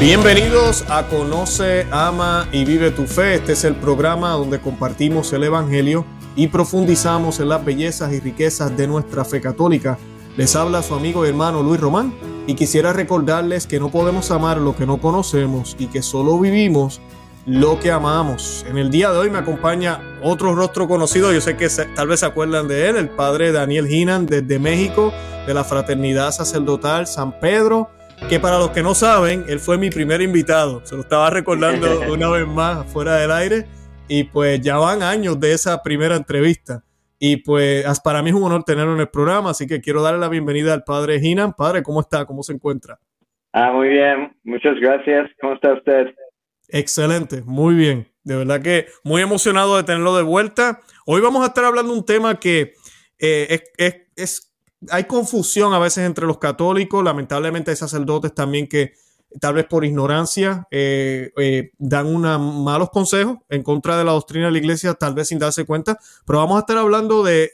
Bienvenidos a Conoce, Ama y Vive tu Fe. Este es el programa donde compartimos el Evangelio y profundizamos en las bellezas y riquezas de nuestra fe católica. Les habla su amigo y hermano Luis Román y quisiera recordarles que no podemos amar lo que no conocemos y que solo vivimos lo que amamos. En el día de hoy me acompaña otro rostro conocido, yo sé que tal vez se acuerdan de él, el padre Daniel Hinan desde México, de la Fraternidad Sacerdotal San Pedro que para los que no saben, él fue mi primer invitado. Se lo estaba recordando una vez más fuera del aire. Y pues ya van años de esa primera entrevista. Y pues para mí es un honor tenerlo en el programa, así que quiero darle la bienvenida al padre Hinan. Padre, ¿cómo está? ¿Cómo se encuentra? Ah, muy bien. Muchas gracias. ¿Cómo está usted? Excelente, muy bien. De verdad que muy emocionado de tenerlo de vuelta. Hoy vamos a estar hablando de un tema que eh, es, es hay confusión a veces entre los católicos, lamentablemente hay sacerdotes también que tal vez por ignorancia eh, eh, dan una, malos consejos en contra de la doctrina de la iglesia, tal vez sin darse cuenta, pero vamos a estar hablando de,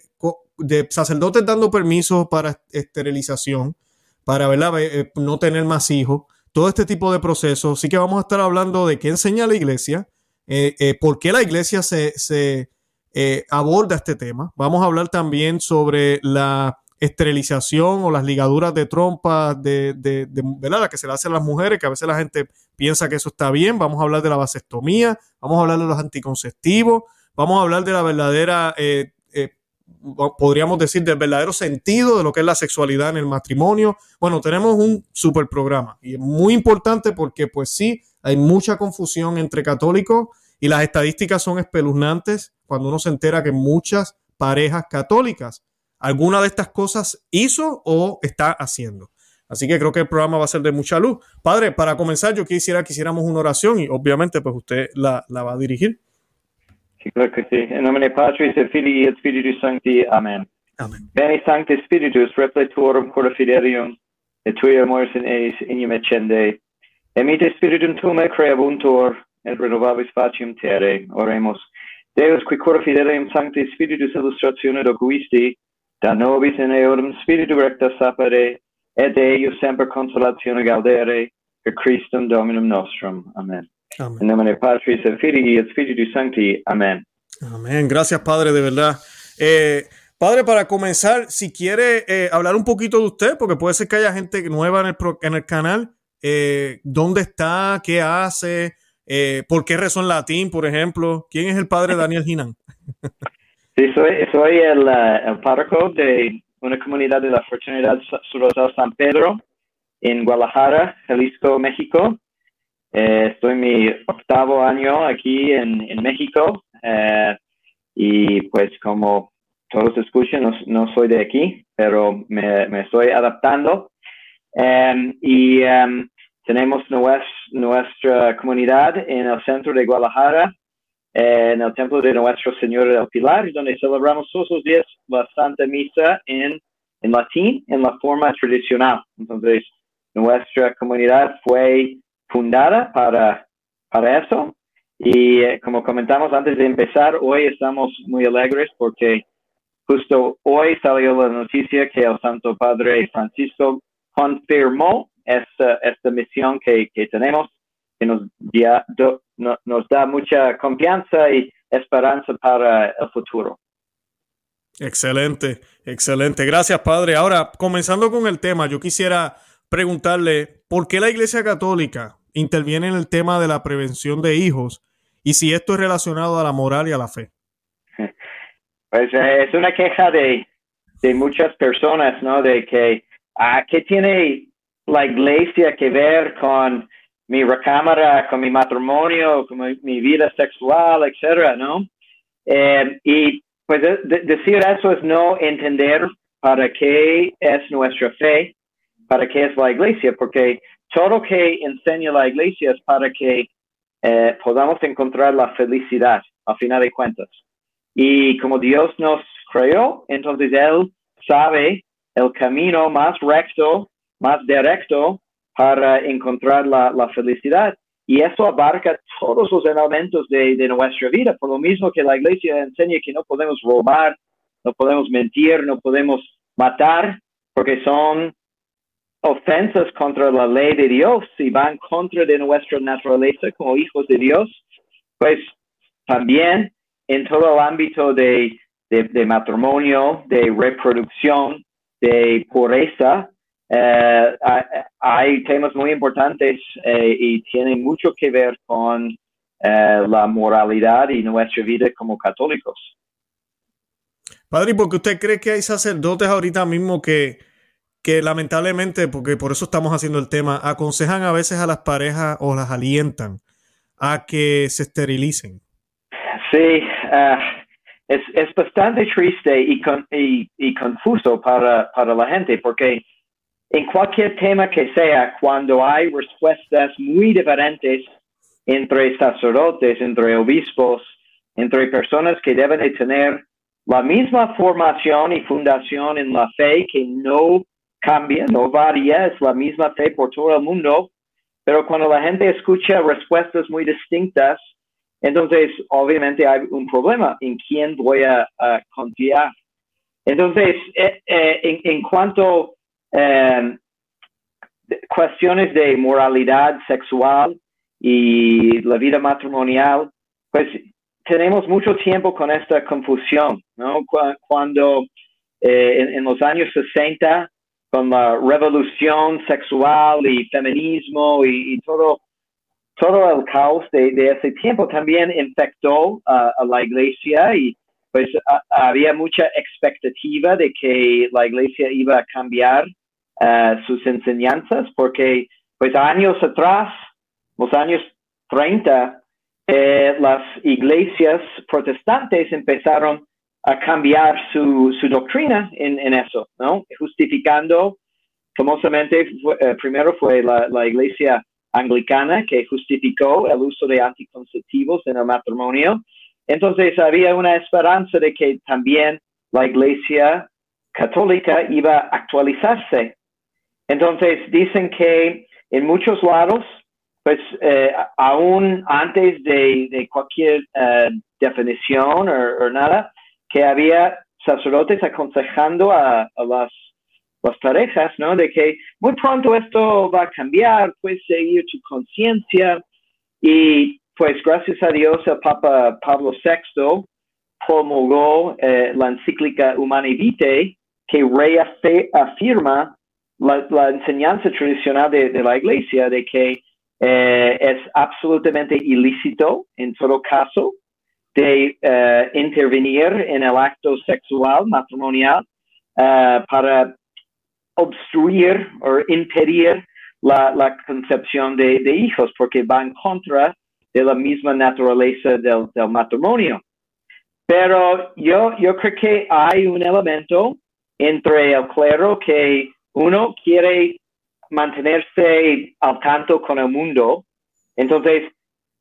sacerdotes dando permisos para esterilización, para eh, no tener más hijos, todo este tipo de procesos. Así que vamos a estar hablando de qué enseña la iglesia, por qué la iglesia se aborda este tema. Vamos a hablar también sobre la esterilización o las ligaduras de trompa de, de, de ¿verdad? que se le hacen a las mujeres, que a veces la gente piensa que eso está bien. Vamos a hablar de la vasectomía, vamos a hablar de los anticonceptivos, vamos a hablar de la verdadera, eh, eh, podríamos decir, del verdadero sentido de lo que es la sexualidad en el matrimonio. Bueno, tenemos un super programa y es muy importante porque pues sí, hay mucha confusión entre católicos y las estadísticas son espeluznantes cuando uno se entera que muchas parejas católicas alguna de estas cosas hizo o está haciendo. Así que creo que el programa va a ser de mucha luz. Padre, para comenzar, yo quisiera que hiciéramos una oración y obviamente pues usted la, la va a dirigir. Sí, claro que sí. En nombre de Patris et Filii et Spiritus Sancti. Amén. Amén. Bene Sancti Spiritus, repletuorum cora fidelium, et tui amores in eis inium et Emite spiritum tume creabuntur, et renovabis facium terre. Oremus. Deus, qui cora fidelium Sancti Spiritus illustratione docuisti, da nobis in eodum spiritu recta sapere, et eius semper consolatione gaudere, per Christum Dominum nostrum. Amen. Amen. En nomine Patris et Filii et Spiritus Sancti. Amen. Amén. Gracias, Padre, de verdad. Eh, padre, para comenzar, si quiere eh, hablar un poquito de usted, porque puede ser que haya gente nueva en el, en el canal. Eh, ¿Dónde está? ¿Qué hace? Eh, ¿Por qué razón latín, por ejemplo? ¿Quién es el padre Daniel Ginan? Sí, soy, soy el, uh, el párroco de una comunidad de la Fraternidad Surosal San Pedro en Guadalajara, Jalisco, México. Eh, estoy en mi octavo año aquí en, en México eh, y pues como todos escuchan, no, no, soy de aquí, pero me, me estoy adaptando. Um, y um, tenemos nuestra, nuestra comunidad en el centro de Guadalajara, en el templo de Nuestro Señor del Pilar, donde celebramos todos los días la Santa Misa en, en latín, en la forma tradicional. Entonces, nuestra comunidad fue fundada para, para eso. Y eh, como comentamos antes de empezar, hoy estamos muy alegres porque justo hoy salió la noticia que el Santo Padre Francisco confirmó esta, esta misión que, que tenemos que nos, nos da mucha confianza y esperanza para el futuro. Excelente, excelente. Gracias, Padre. Ahora, comenzando con el tema, yo quisiera preguntarle, ¿por qué la Iglesia Católica interviene en el tema de la prevención de hijos y si esto es relacionado a la moral y a la fe? Pues eh, es una queja de, de muchas personas, ¿no? De que, ah, ¿qué tiene la Iglesia que ver con mi recámara, con mi matrimonio, con mi, vida sexual, etcétera, ¿no? Eh, y pues decir eso es no entender para qué es nuestra fe, para qué es la iglesia, porque todo lo que enseña la iglesia es para que eh, podamos encontrar la felicidad al final de cuentas. Y como Dios nos creó, entonces Él sabe el camino más recto, más directo para encontrar la, la, felicidad. Y eso abarca todos los elementos de, de, nuestra vida, por lo mismo que la iglesia enseña que no podemos robar, no podemos mentir, no podemos matar, porque son ofensas contra la ley de Dios, si van contra de nuestra naturaleza como hijos de Dios, pues también en todo el ámbito de, de, matrimonio, de reproducción, de pureza, eh, hay temas muy importantes eh, y tienen mucho que ver con eh, la moralidad y nuestra vida como católicos. Padre, ¿por qué usted cree que hay sacerdotes ahorita mismo que, que lamentablemente, porque por eso estamos haciendo el tema, aconsejan a veces a las parejas o las alientan a que se esterilicen? Sí, ah, es, es, bastante triste y, y, y confuso para, para la gente porque en cualquier tema que sea, cuando hay respuestas muy diferentes entre sacerdotes, entre obispos, entre personas que deben de tener la misma formación y fundación en la fe que no cambia, no varía, es la misma fe por todo el mundo, pero cuando la gente escucha respuestas muy distintas, entonces obviamente hay un problema en quién voy a, confiar. Entonces, eh, eh, en, cuanto a eh, cuestiones de moralidad sexual y la vida matrimonial, pues tenemos mucho tiempo con esta confusión, ¿no? Cuando en, los años 60 con la revolución sexual y feminismo y, todo, todo el caos de, ese tiempo también infectó a la iglesia y pues había mucha expectativa de que la iglesia iba a cambiar sus enseñanzas porque pues años atrás, los años 30, eh, las iglesias protestantes empezaron a cambiar su, su doctrina en, en, eso, ¿no? Justificando, famosamente, eh, primero fue la, la, iglesia anglicana que justificó el uso de anticonceptivos en el matrimonio. Entonces había una esperanza de que también la iglesia católica iba a actualizarse. Entonces dicen que en muchos lados, pues eh, aún antes de, de cualquier eh, definición o nada, que había sacerdotes aconsejando a, las, las, parejas, ¿no? De que muy pronto esto va a cambiar, puedes seguir tu conciencia. Y pues gracias a Dios el Papa Pablo VI promulgó eh, la encíclica Humani Vitae que reafirma la, la enseñanza tradicional de, de, la iglesia de que eh, es absolutamente ilícito en todo caso de uh, intervenir en el acto sexual matrimonial uh, para obstruir o impedir la, la concepción de, de, hijos, porque va en contra de la misma naturaleza del, del matrimonio. Pero yo, yo creo que hay un elemento entre el clero que uno quiere mantenerse al tanto con el mundo, entonces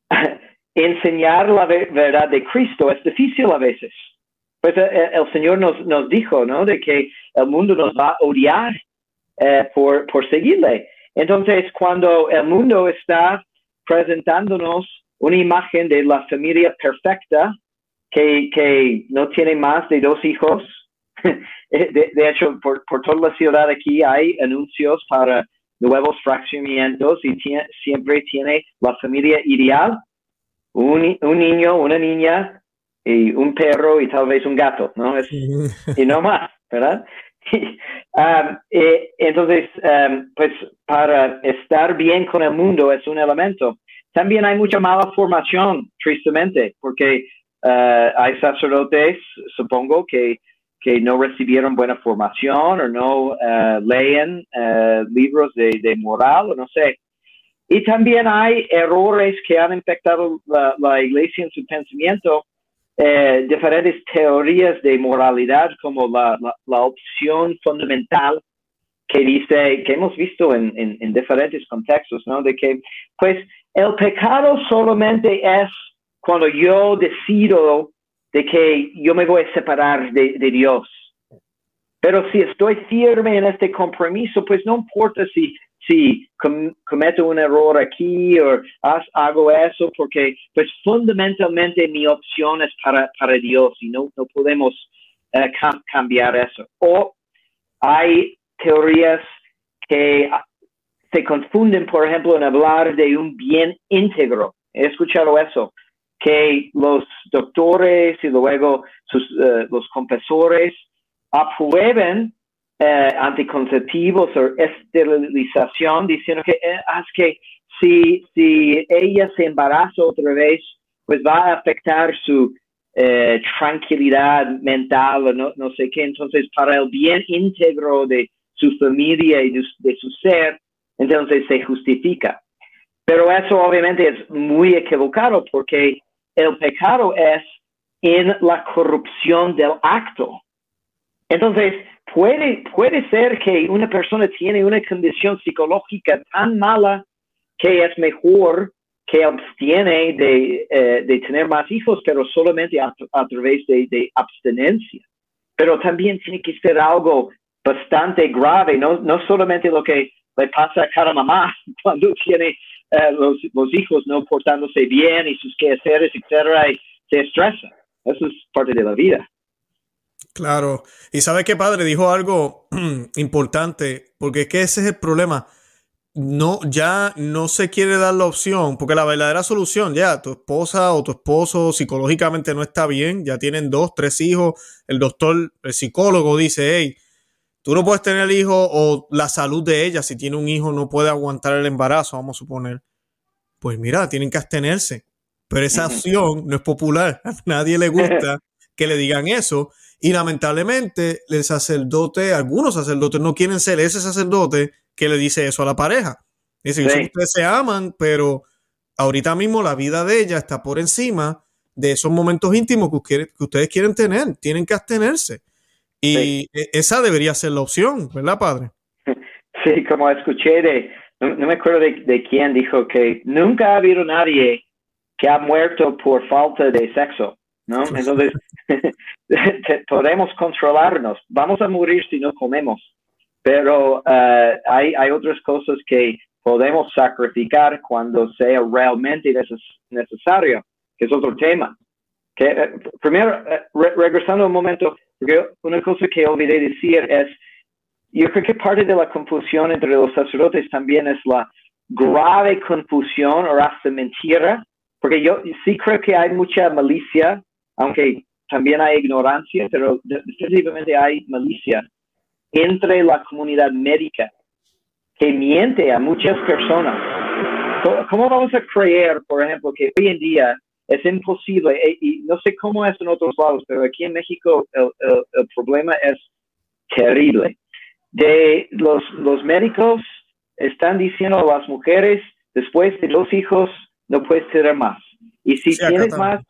enseñar la verdad de Cristo es difícil a veces. Pues eh, eh, el, Señor nos, nos dijo, ¿no? De que el mundo nos va a odiar eh, por, por seguirle. Entonces, cuando el mundo está presentándonos una imagen de la familia perfecta, que, que no tiene más de dos hijos, de, de, hecho, por, por, toda la ciudad aquí hay anuncios para nuevos fraccionamientos y siempre tiene la familia ideal un, un, niño, una niña y un perro y tal vez un gato, ¿no? Es, y no más, ¿verdad? Um, entonces, um, pues para estar bien con el mundo es un elemento. También hay mucha mala formación, tristemente, porque uh, hay sacerdotes, supongo, que, que no recibieron buena formación o no uh, leen uh, libros de, moral o no sé. Y también hay errores que han infectado la, iglesia en su pensamiento, eh, diferentes teorías de moralidad como la, la, opción fundamental que dice, que hemos visto en, en, diferentes contextos, ¿no? De que, pues, el pecado solamente es cuando yo decido de que yo me voy a separar de, de Dios. Pero si estoy firme en este compromiso, pues no importa si si cometo un error aquí o hago eso, porque pues fundamentalmente mi opción es para, para Dios y no, no podemos eh, cambiar eso. O hay teorías que se confunden, por ejemplo, en hablar de un bien íntegro. He escuchado eso, que los doctores y luego sus, eh, los confesores aprueben eh, anticonceptivos o esterilización, diciendo que, eh, que si, si ella se embaraza otra vez, pues va a afectar su tranquilidad mental o no, no sé qué. Entonces, para el bien íntegro de su familia y de, su ser, entonces se justifica. Pero eso obviamente es muy equivocado porque el pecado es en la corrupción del acto. Entonces, puede, puede ser que una persona tiene una condición psicológica tan mala que es mejor que abstiene de, eh, de tener más hijos, pero solamente a, través de, de, abstinencia. Pero también tiene que ser algo bastante grave, no, no solamente lo que le pasa a cada mamá cuando tiene eh, los, los, hijos no portándose bien y sus quehaceres, etcétera, y se estresa. Eso es parte de la vida. Claro. Y sabe que padre dijo algo importante, porque es que ese es el problema no, ya no se quiere dar la opción, porque la verdadera solución, ya, tu esposa o tu esposo psicológicamente no está bien, ya tienen dos, tres hijos, el doctor, el psicólogo dice, hey, tú no puedes tener hijo o la salud de ella, si tiene un hijo, no puede aguantar el embarazo, vamos a suponer. Pues mira, tienen que abstenerse. Pero esa opción no es popular, a nadie le gusta que le digan eso. Y lamentablemente el sacerdote, algunos sacerdotes no quieren ser ese sacerdote que le dice eso a la pareja. Dice, ustedes se aman, pero ahorita mismo la vida de ella está por encima de esos momentos íntimos que, ustedes quieren tener. Tienen que abstenerse. Y e, esa debería ser la opción, ¿verdad, padre? Sí, como escuché de, no, me acuerdo de, quién dijo que nunca ha habido nadie que ha muerto por falta de sexo, ¿no? Entonces, podemos controlarnos. Vamos a morir si no comemos pero uh, hay, hay otras cosas que podemos sacrificar cuando sea realmente necesario, que es otro tema. Que, eh, primero, eh, regresando un momento, porque una cosa que olvidé decir es, yo creo que parte de la confusión entre los sacerdotes también es la grave confusión o hasta mentira, porque yo sí creo que hay mucha malicia, aunque también hay ignorancia, pero definitivamente hay malicia entre la comunidad médica que miente a muchas personas. ¿Cómo vamos a creer, por ejemplo, que hoy en día es imposible, eh, y no sé cómo es en otros lados, pero aquí en México el, problema es terrible. De los, los médicos están diciendo a las mujeres, después de los hijos, no puedes tener más. Y si tienes más,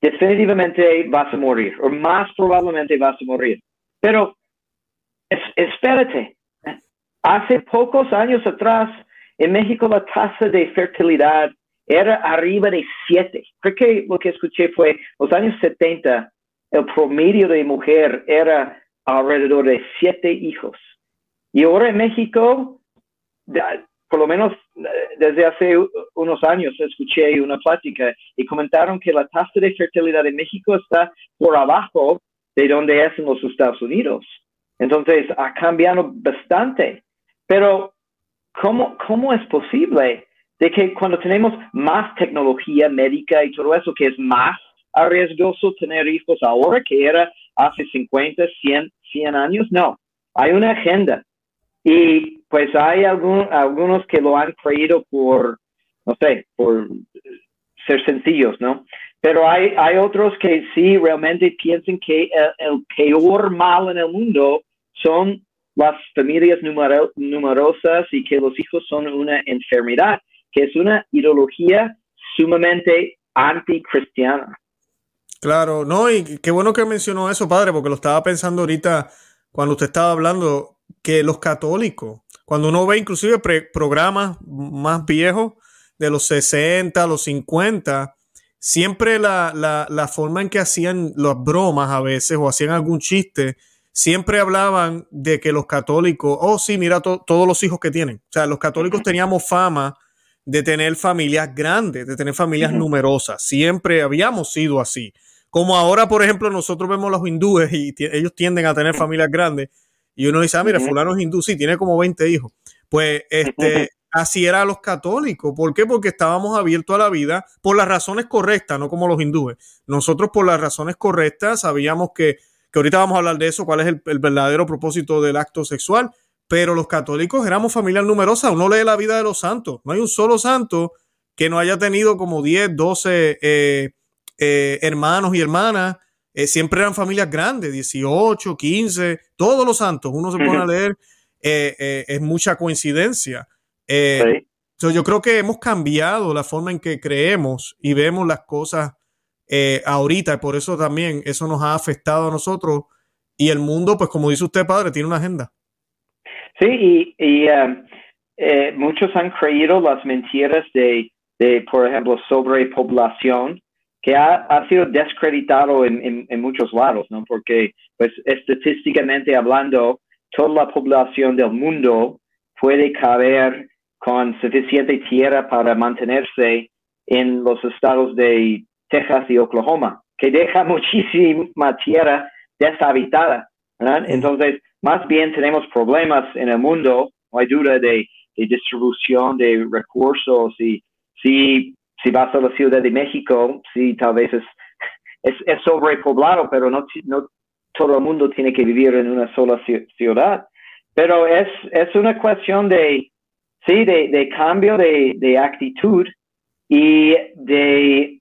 definitivamente vas a morir, o más probablemente vas a morir. Pero espérate, hace pocos años atrás, en México la tasa de fertilidad era arriba de 7. Creo que lo que escuché fue, los años 70, el promedio de mujer era alrededor de 7 hijos. Y ahora en México, por lo menos desde hace unos años, escuché una plática y comentaron que la tasa de fertilidad en México está por abajo de donde es en los Estados Unidos. Entonces, ha cambiado bastante. Pero, ¿cómo, cómo es posible de que cuando tenemos más tecnología médica y todo eso, que es más arriesgoso tener hijos ahora que era hace 50, 100, 100 años? No, hay una agenda. Y pues hay algunos que lo han creído por, no sé, por ser sencillos, ¿no? Pero hay, hay otros que sí realmente piensan que el peor mal en el mundo son las familias numerosas y que los hijos son una enfermedad, que es una ideología sumamente anticristiana. Claro, no, y qué bueno que mencionó eso, padre, porque lo estaba pensando ahorita cuando usted estaba hablando que los católicos, cuando uno ve inclusive programas más viejos de los 60, los 50, siempre la, la, la forma en que hacían las bromas a veces o hacían algún chiste, siempre hablaban de que los católicos, oh sí, mira todos los hijos que tienen. O sea, los católicos teníamos fama de tener familias grandes, de tener familias numerosas. Siempre habíamos sido así. Como ahora, por ejemplo, nosotros vemos los hindúes y ellos tienden a tener familias grandes. Y uno dice, ah, mira, fulano es hindú, sí, tiene como 20 hijos. Pues este, así era los católicos. ¿Por qué? Porque estábamos abiertos a la vida por las razones correctas, no como los hindúes. Nosotros por las razones correctas sabíamos que, que ahorita vamos a hablar de eso, cuál es el, verdadero propósito del acto sexual, pero los católicos éramos familia numerosa. Uno lee la vida de los santos. No hay un solo santo que no haya tenido como 10, 12 eh, eh, hermanos y hermanas. Eh, siempre eran familias grandes, 18, 15, todos los santos. Uno se pone a leer, es mucha coincidencia. Yo creo que hemos cambiado la forma en que creemos y vemos las cosas ahorita y por eso también eso nos ha afectado a nosotros y el mundo, pues como dice usted, padre, tiene una agenda. Sí, y, um, eh, muchos han creído las mentiras de, de por ejemplo, sobrepoblación, que ha, ha sido descreditado en, en, muchos lados, ¿no? Porque, pues, estadísticamente hablando, toda la población del mundo puede caber con suficiente tierra para mantenerse en los estados de Texas y Oklahoma, que deja muchísima tierra deshabitada. Entonces, más bien tenemos problemas en el mundo, no hay duda de, distribución de recursos y si, si vas a la Ciudad de México, sí, tal vez es, es, sobrepoblado, pero no, no todo el mundo tiene que vivir en una sola ciudad. Pero es, es una cuestión de, sí, de, cambio de, actitud y de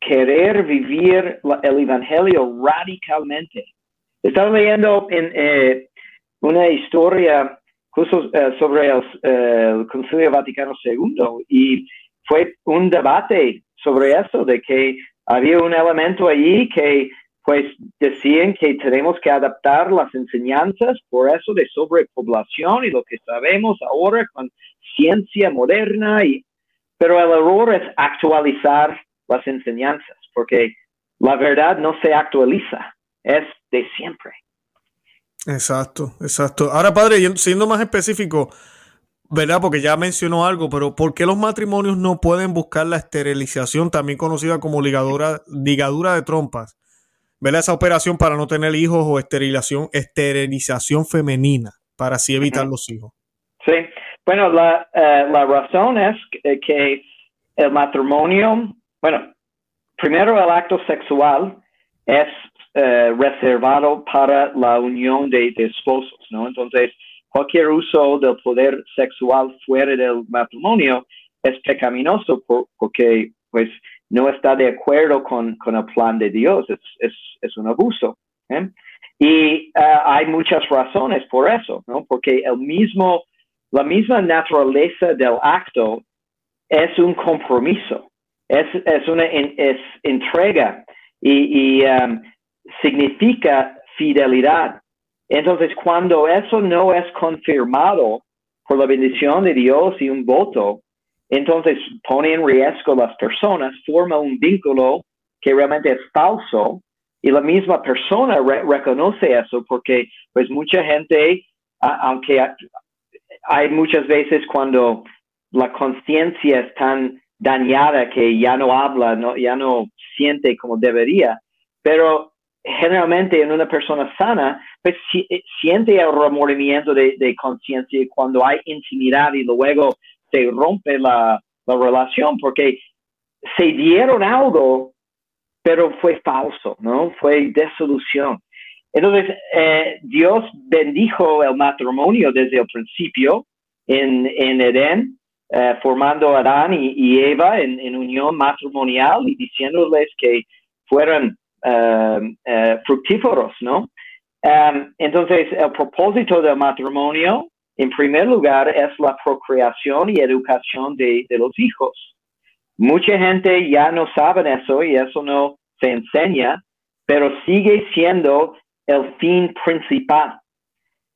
querer vivir el Evangelio radicalmente. Estaba leyendo en eh, una historia justo eh, sobre el, el, Concilio Vaticano II y fue un debate sobre eso, de que había un elemento allí que pues decían que tenemos que adaptar las enseñanzas por eso de sobrepoblación y lo que sabemos ahora con ciencia moderna, y, pero el error es actualizar las enseñanzas, porque la verdad no se actualiza, es de siempre. Exacto, exacto. Ahora, padre, siendo más específico, ¿verdad? Porque ya mencionó algo, pero ¿por qué los matrimonios no pueden buscar la esterilización, también conocida como ligadura, ligadura de trompas? ¿Verdad? Esa operación para no tener hijos o esterilización, esterilización femenina, para así evitar los hijos. Sí, bueno, la, eh, la razón es que, el matrimonio, bueno, primero el acto sexual es eh, reservado para la unión de, esposos, ¿no? Entonces, cualquier uso del poder sexual fuera del matrimonio es pecaminoso porque, pues, no está de acuerdo con, con el plan de Dios, es, es, es un abuso. ¿eh? Y hay muchas razones por eso, ¿no? Porque el mismo la misma naturaleza del acto es un compromiso, es, una es entrega y, um, significa fidelidad. Entonces, cuando eso no es confirmado por la bendición de Dios y un voto, entonces pone en riesgo las personas, forma un vínculo que realmente es falso y la misma persona reconoce eso porque pues mucha gente, aunque hay muchas veces cuando la conciencia es tan dañada que ya no habla, no, ya no siente como debería, pero generalmente en una persona sana, pues eh, siente el remordimiento de, de conciencia cuando hay intimidad y luego se rompe la, la relación porque se dieron algo, pero fue falso, ¿no? Fue desolución. Entonces, eh, Dios bendijo el matrimonio desde el principio en, en Edén, eh, formando a Adán y, Eva en, unión matrimonial y diciéndoles que fueran fructíferos, ¿no? Um, entonces, el propósito del matrimonio, en primer lugar, es la procreación y educación de, de los hijos. Mucha gente ya no sabe eso y eso no se enseña, pero sigue siendo el fin principal.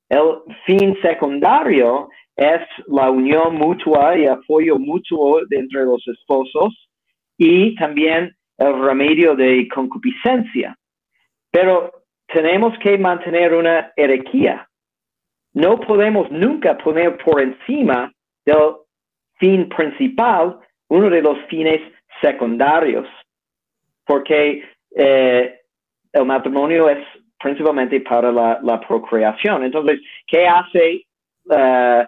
El fin secundario es la unión mutua y apoyo mutuo entre los esposos y también el remedio de concupiscencia. Pero tenemos que mantener una herejía. No podemos nunca poner por encima del fin principal uno de los fines secundarios, porque eh, el matrimonio es principalmente para la, procreación. Entonces, ¿qué hace uh,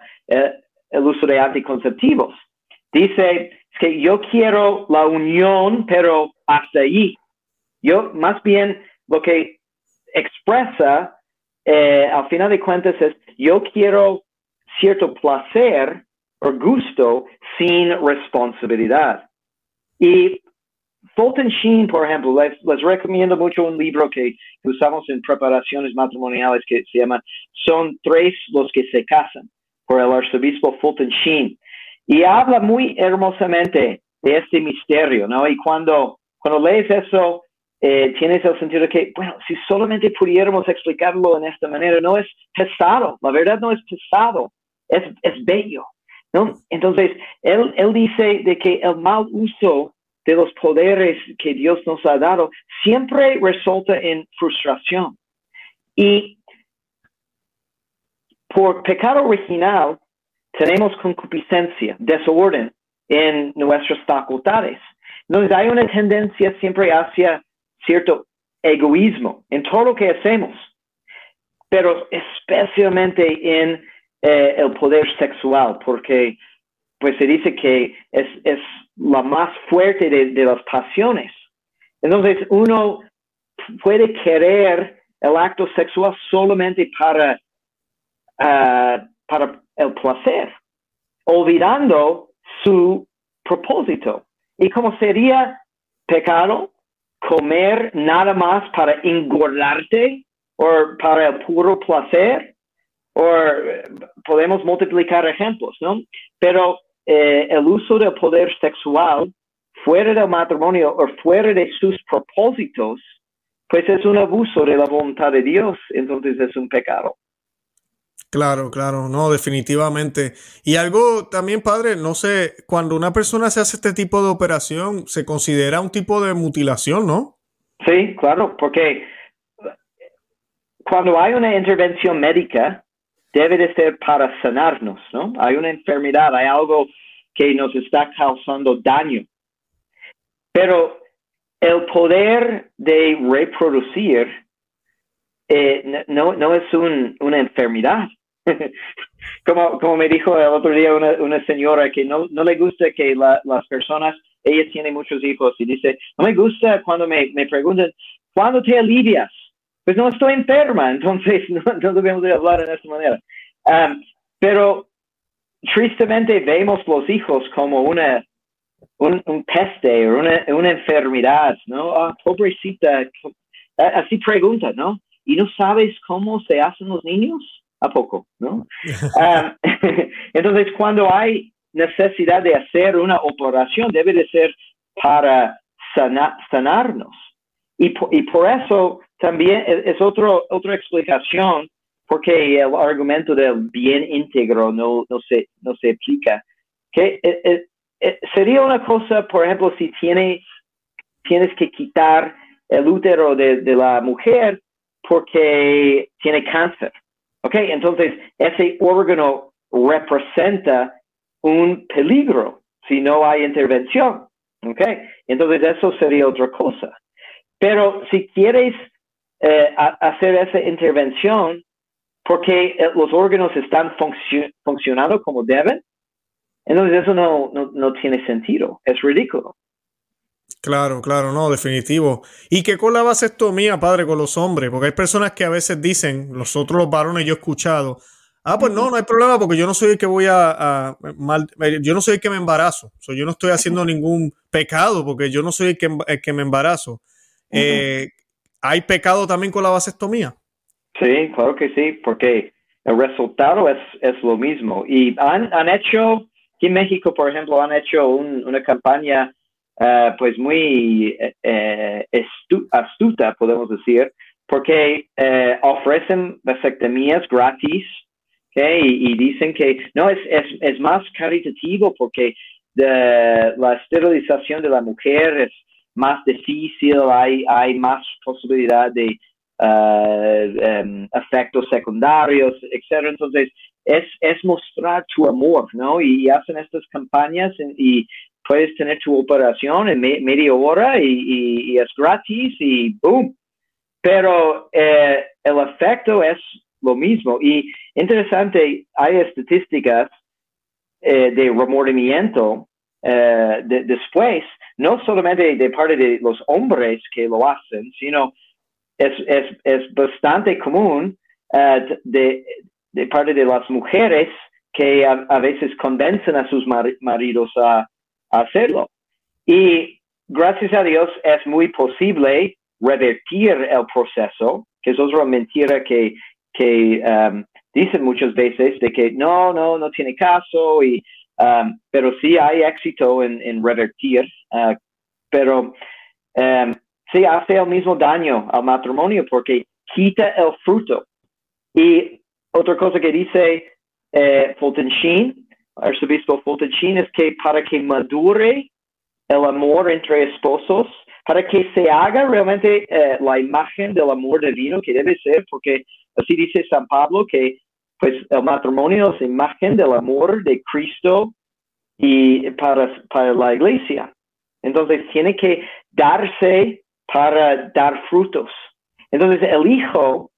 el uso de anticonceptivos? Dice que yo quiero la unión, pero hasta allí. Yo, más bien, lo que expresa, eh, al final de cuentas, es yo quiero cierto placer o gusto sin responsabilidad. Y Fulton Sheen, por ejemplo, les, recomiendo mucho un libro que, usamos en preparaciones matrimoniales que se llama Son tres los que se casan, por el arzobispo Fulton Sheen. Y habla muy hermosamente de este misterio, ¿no? Y cuando, cuando lees eso, eh, tienes el sentido de que, bueno, si solamente pudiéramos explicarlo en esta manera, no es pesado, la verdad no es pesado, es, es bello, ¿no? Entonces, él, él dice de que el mal uso de los poderes que Dios nos ha dado siempre resulta en frustración. Y por pecado original tenemos concupiscencia, desorden en nuestras facultades. Entonces hay una tendencia siempre hacia cierto egoísmo en todo lo que hacemos, pero especialmente en eh, el poder sexual, porque pues se dice que es, es la más fuerte de, las pasiones. Entonces uno puede querer el acto sexual solamente para, ah, para el placer, olvidando su propósito. ¿Y cómo sería pecado? Comer nada más para engordarte o para el puro placer. O podemos multiplicar ejemplos, ¿no? Pero eh, el uso del poder sexual fuera del matrimonio o fuera de sus propósitos, pues es un abuso de la voluntad de Dios, entonces es un pecado. Claro, claro, no, definitivamente. Y algo también, padre, no sé, cuando una persona se hace este tipo de operación, se considera un tipo de mutilación, ¿no? Sí, claro, porque cuando hay una intervención médica, debe de ser para sanarnos, ¿no? Hay una enfermedad, hay algo que nos está causando daño. Pero el poder de reproducir eh, no, no es una enfermedad. como, me dijo el otro día una, señora que no, no le gusta que las personas, ella tiene muchos hijos y dice, no me gusta cuando me, me preguntan, ¿cuándo te alivias? pues no estoy enferma, entonces no, debemos de hablar de esta manera. Um, pero tristemente vemos los hijos como una un, peste o una, una, enfermedad, ¿no? Ah, pobrecita, así pregunta, ¿no? ¿Y no sabes cómo se hacen los niños? ¿A poco? ¿No? Um, entonces, cuando hay necesidad de hacer una operación, debe de ser para sanarnos. Y y por eso también es otro, otra explicación porque el argumento del bien íntegro no, no, se, no se aplica. Que eh, eh, eh, sería una cosa, por ejemplo, si tiene, tienes que quitar el útero de, la mujer porque tiene cáncer. ¿Ok? Entonces, ese órgano representa un peligro si no hay intervención. ¿Ok? Entonces, eso sería otra cosa. Pero si quieres eh, hacer esa intervención porque eh, los órganos están funcionando como deben. Entonces eso no, no, tiene sentido, es ridículo. Claro, claro, no, definitivo. ¿Y qué con la vasectomía, padre, con los hombres? Porque hay personas que a veces dicen, nosotros los varones, yo he escuchado, ah, pues no, no hay problema porque yo no soy el que voy a, mal, eh, yo no soy el que me embarazo, yo no estoy haciendo ningún pecado porque yo no soy el que, el que me embarazo. eh, ¿Hay pecado también con la vasectomía? Sí, claro que sí, porque el resultado es, es lo mismo. Y han, han hecho, aquí en México, por ejemplo, han hecho una campaña uh, pues muy eh, astuta, podemos decir, porque eh, ofrecen vasectomías gratis y, dicen que no, es, es, es más caritativo porque la esterilización de la mujer es más difícil, hay, hay más posibilidad de uh, efectos secundarios, etc. Entonces, es, es mostrar tu amor, ¿no? Y, hacen estas campañas y, puedes tener tu operación en media hora y, y, es gratis y boom. Pero eh, el efecto es lo mismo. Y interesante, hay estadísticas eh, de remordimiento eh, después, no solamente de parte de los hombres que lo hacen, sino es, es, es bastante común uh, de, de, parte de las mujeres que a, a veces convencen a sus mar maridos a, hacerlo. Y gracias a Dios es muy posible revertir el proceso, que es otra mentira que, que um, dicen muchas veces de que no, no, no tiene caso, y, um, pero sí hay éxito en, en revertir, uh, pero um, se hace el mismo daño al matrimonio porque quita el fruto. Y otra cosa que dice eh, Fulton Sheen, arzobispo Sheen, es que para que madure el amor entre esposos, para que se haga realmente eh, la imagen del amor divino que debe ser, porque así dice San Pablo que pues el matrimonio es imagen del amor de Cristo y para, para la iglesia. Entonces tiene que darse para dar frutos. Entonces el hijo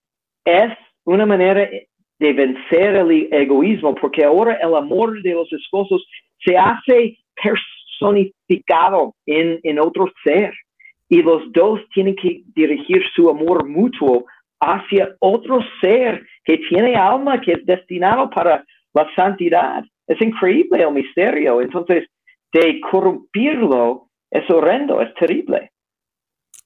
es una manera de vencer el egoísmo, porque ahora el amor de los esposos se hace personificado en, en otro ser y los dos tienen que dirigir su amor mutuo hacia otro ser que tiene alma, que es destinado para la santidad. Es increíble el misterio. Entonces, de corrompirlo es horrendo, es terrible.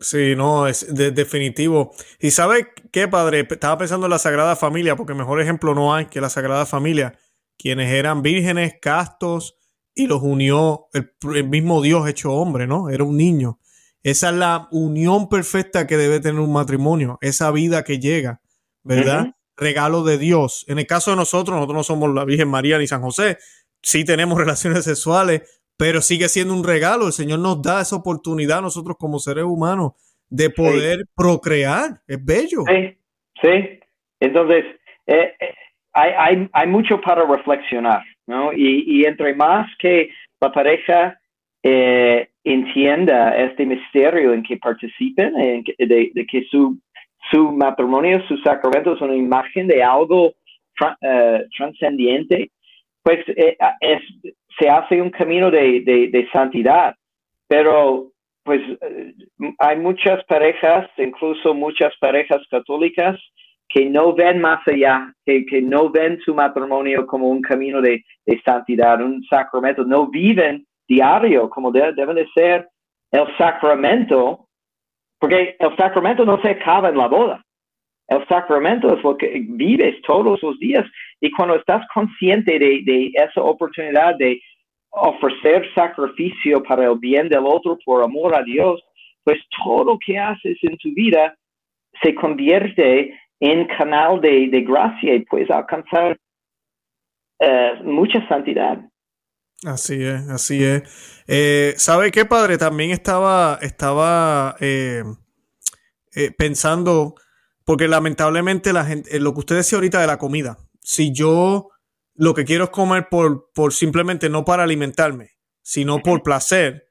Sí, no, es definitivo. Y sabe qué, padre, estaba pensando en la Sagrada Familia, porque mejor ejemplo no hay que la Sagrada Familia, quienes eran vírgenes, castos, y los unió el, mismo Dios hecho hombre, ¿no? Era un niño. Esa es la unión perfecta que debe tener un matrimonio, esa vida que llega, ¿verdad? Regalo de Dios. En el caso de nosotros, nosotros no somos la Virgen María ni San José, sí tenemos relaciones sexuales, pero sigue siendo un regalo. El Señor nos da esa oportunidad a nosotros como seres humanos de poder procrear. Es bello. Sí, sí. Entonces, eh, eh, hay, hay, hay, mucho para reflexionar, ¿no? Y, y entre más que la pareja eh, entienda este misterio en que participen, en de, de, que su, su matrimonio, su sacramento es una imagen de algo uh, trascendiente, pues eh, es, se hace un camino de, de, santidad, pero pues hay muchas parejas, incluso muchas parejas católicas, que no ven más allá, que, que no ven su matrimonio como un camino de, de santidad, un sacramento, no viven diario como de, deben de ser el sacramento, porque el sacramento no se acaba en la boda. El sacramento es lo que vives todos los días y cuando estás consciente de, de esa oportunidad de ofrecer sacrificio para el bien del otro por amor a Dios, pues todo lo que haces en tu vida se convierte en canal de, de gracia y puedes alcanzar uh, mucha santidad. Así es, así es. Eh, ¿Sabe qué, padre? También estaba, estaba eh, eh, pensando, porque lamentablemente la gente, lo que usted decía ahorita de la comida, si yo lo que quiero es comer por, por simplemente no para alimentarme, sino por placer,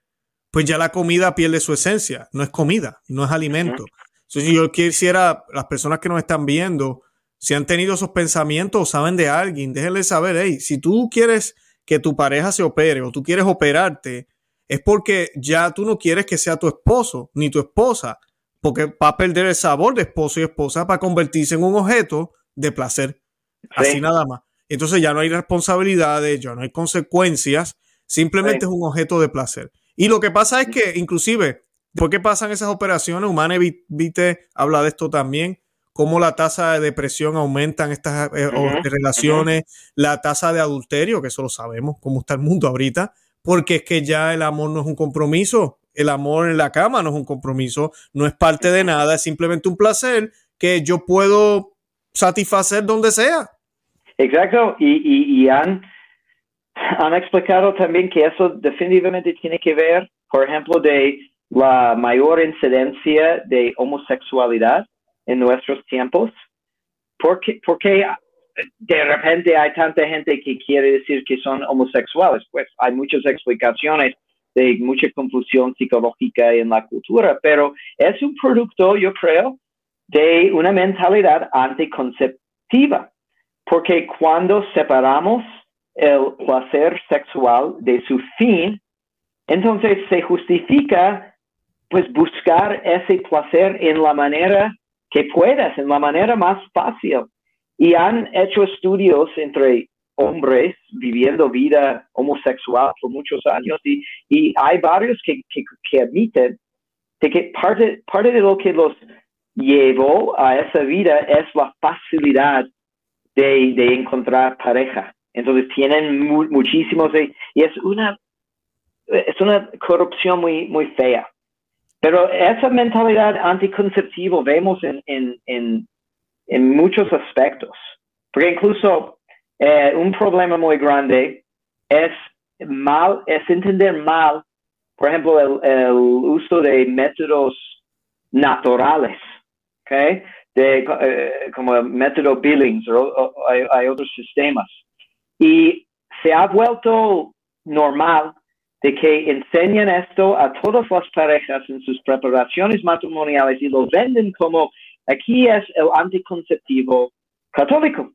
pues ya la comida pierde su esencia. No es comida, no es alimento. Entonces, si yo quisiera, las personas que nos están viendo, si han tenido esos pensamientos o saben de alguien, déjenle saber, hey, si tú quieres que tu pareja se opere o tú quieres operarte, es porque ya tú no quieres que sea tu esposo ni tu esposa, porque va a perder el sabor de esposo y esposa para convertirse en un objeto de placer. Así nada más. Entonces ya no hay responsabilidades, ya no hay consecuencias, simplemente es un objeto de placer. Y lo que pasa es que inclusive, ¿por qué pasan esas operaciones? Humana Vite habla de esto también, cómo la tasa de depresión aumenta en estas eh, relaciones, la tasa de adulterio, que eso lo sabemos, cómo está el mundo ahorita, porque es que ya el amor no es un compromiso, el amor en la cama no es un compromiso, no es parte de nada, es simplemente un placer que yo puedo satisfacer donde sea. Exacto, y, y, han, han explicado también que eso definitivamente tiene que ver, por ejemplo, de la mayor incidencia de homosexualidad en nuestros tiempos. ¿Por qué, porque de repente hay tanta gente que quiere decir que son homosexuales? Pues hay muchas explicaciones de mucha confusión psicológica en la cultura, pero es un producto, yo creo, de una mentalidad anticonceptiva, porque cuando separamos el placer sexual de su fin, entonces se justifica pues buscar ese placer en la manera que puedas, en la manera más fácil. Y han hecho estudios entre hombres viviendo vida homosexual por muchos años y, y hay varios que, que, admiten de que parte, parte de lo que los llevó a esa vida es la facilidad de, de encontrar pareja. Entonces tienen muchísimos y es una, es una corrupción muy, muy fea. Pero esa mentalidad anticonceptiva vemos en, en, en, en muchos aspectos. Porque incluso eh, un problema muy grande es mal, es entender mal, por ejemplo, el, el uso de métodos naturales, ¿okay? de, eh, como método Billings, o, hay, hay, otros sistemas. Y se ha vuelto normal de que enseñan esto a todas las parejas en sus preparaciones matrimoniales y lo venden como aquí es el anticonceptivo católico.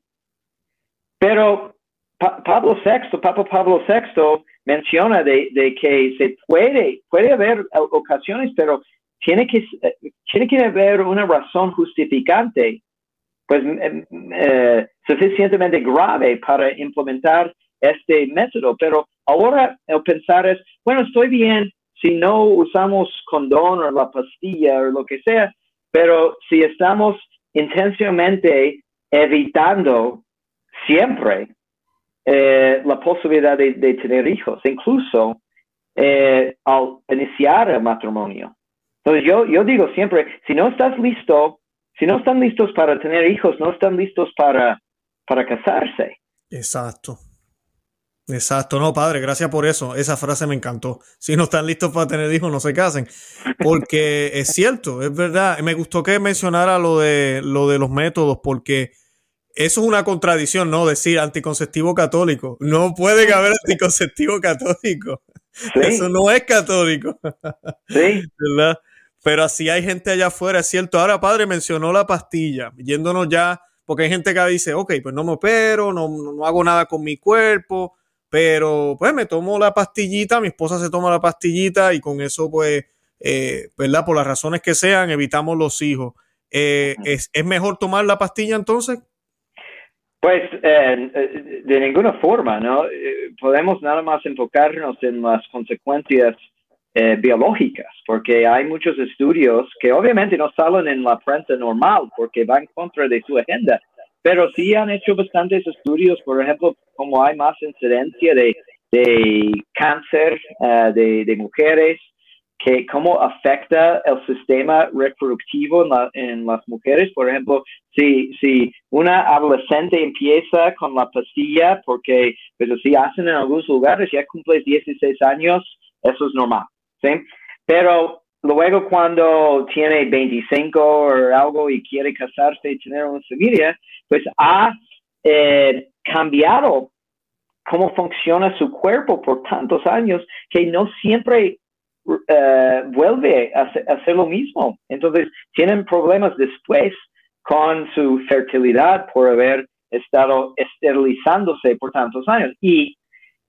Pero Pablo VI, Papa Pablo VI menciona de, de, que se puede, puede haber ocasiones, pero tiene que, tiene que haber una razón justificante, pues eh, eh, suficientemente grave para implementar este método. Pero ahora el pensar es, bueno, estoy bien si no usamos condón o la pastilla o lo que sea, pero si estamos intencionalmente evitando siempre eh, la posibilidad de, tener hijos, incluso eh, al iniciar el matrimonio. Entonces yo, yo digo siempre, si no estás listo, si no están listos para tener hijos, no están listos para, para casarse. Exacto. Exacto, no, padre, gracias por eso. Esa frase me encantó. Si no están listos para tener hijos, no se casen. Porque es cierto, es verdad. Me gustó que mencionara lo de, lo de los métodos, porque eso es una contradicción, ¿no? Decir anticonceptivo católico. No puede haber anticonceptivo católico. Eso no es católico. Sí. ¿Verdad? Pero así hay gente allá afuera, es cierto. Ahora, padre, mencionó la pastilla, yéndonos ya, porque hay gente que dice, ok, pues no me opero, no, no hago nada con mi cuerpo, pero pues me tomo la pastillita, mi esposa se toma la pastillita y con eso, pues, eh, ¿verdad? Por las razones que sean, evitamos los hijos. Eh, ¿es, ¿Es mejor tomar la pastilla entonces? Pues eh, de ninguna forma, ¿no? podemos nada más enfocarnos en las consecuencias eh, biológicas, porque hay muchos estudios que obviamente no salen en la prensa normal porque van contra de su agenda, pero sí han hecho bastantes estudios, por ejemplo, como hay más incidencia de, de cáncer uh, de, de, mujeres, que cómo afecta el sistema reproductivo en, la, en, las mujeres. Por ejemplo, si, si una adolescente empieza con la pastilla, porque pues así hacen en algunos lugares, ya cumple 16 años, eso es normal. ¿sí? Pero luego cuando tiene 25 o algo y quiere casarse y tener una familia, pues ha eh, cambiado cómo funciona su cuerpo por tantos años que no siempre eh, vuelve a hacer, lo mismo. Entonces, tienen problemas después con su fertilidad por haber estado esterilizándose por tantos años. Y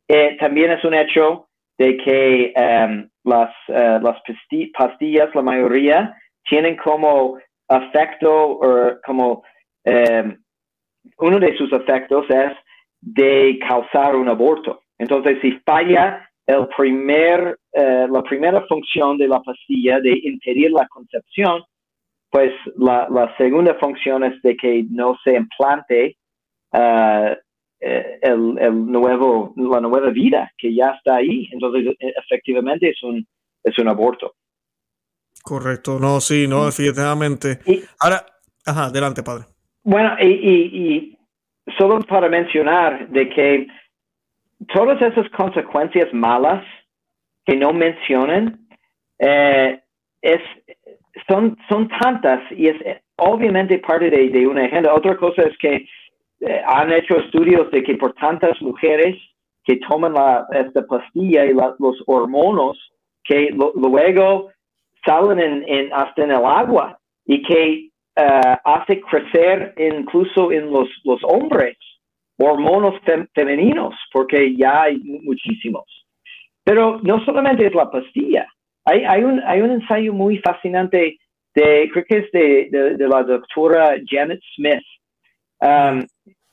eh, también es un hecho de que em, las, uh, las pastillas, la mayoría, tienen como efecto o como um, uno de sus efectos es de causar un aborto. Entonces, si falla el primer, uh, la primera función de la pastilla de impedir la concepción, pues la, la segunda función es de que no se implante uh, eh, el, el, nuevo, la nueva vida que ya está ahí. Entonces, e, efectivamente es un, es un aborto. Correcto, no, sí, no, definitivamente. Ahora, ajá, adelante, padre. Bueno, y, y, solo para mencionar de que todas esas consecuencias malas que no mencionan, eh, es, son, son tantas y es obviamente parte de, de una agenda. Otra cosa es que eh, han hecho estudios de que por tantas mujeres que toman la, esta pastilla y los hormonos, que luego salen en, hasta en el agua y que eh, hace crecer incluso en los, los hombres hormonos femeninos, porque ya hay muchísimos. Pero no solamente es la pastilla. Hay, hay, un, hay un ensayo muy fascinante de, creo que es de, de, la doctora Janet Smith, um,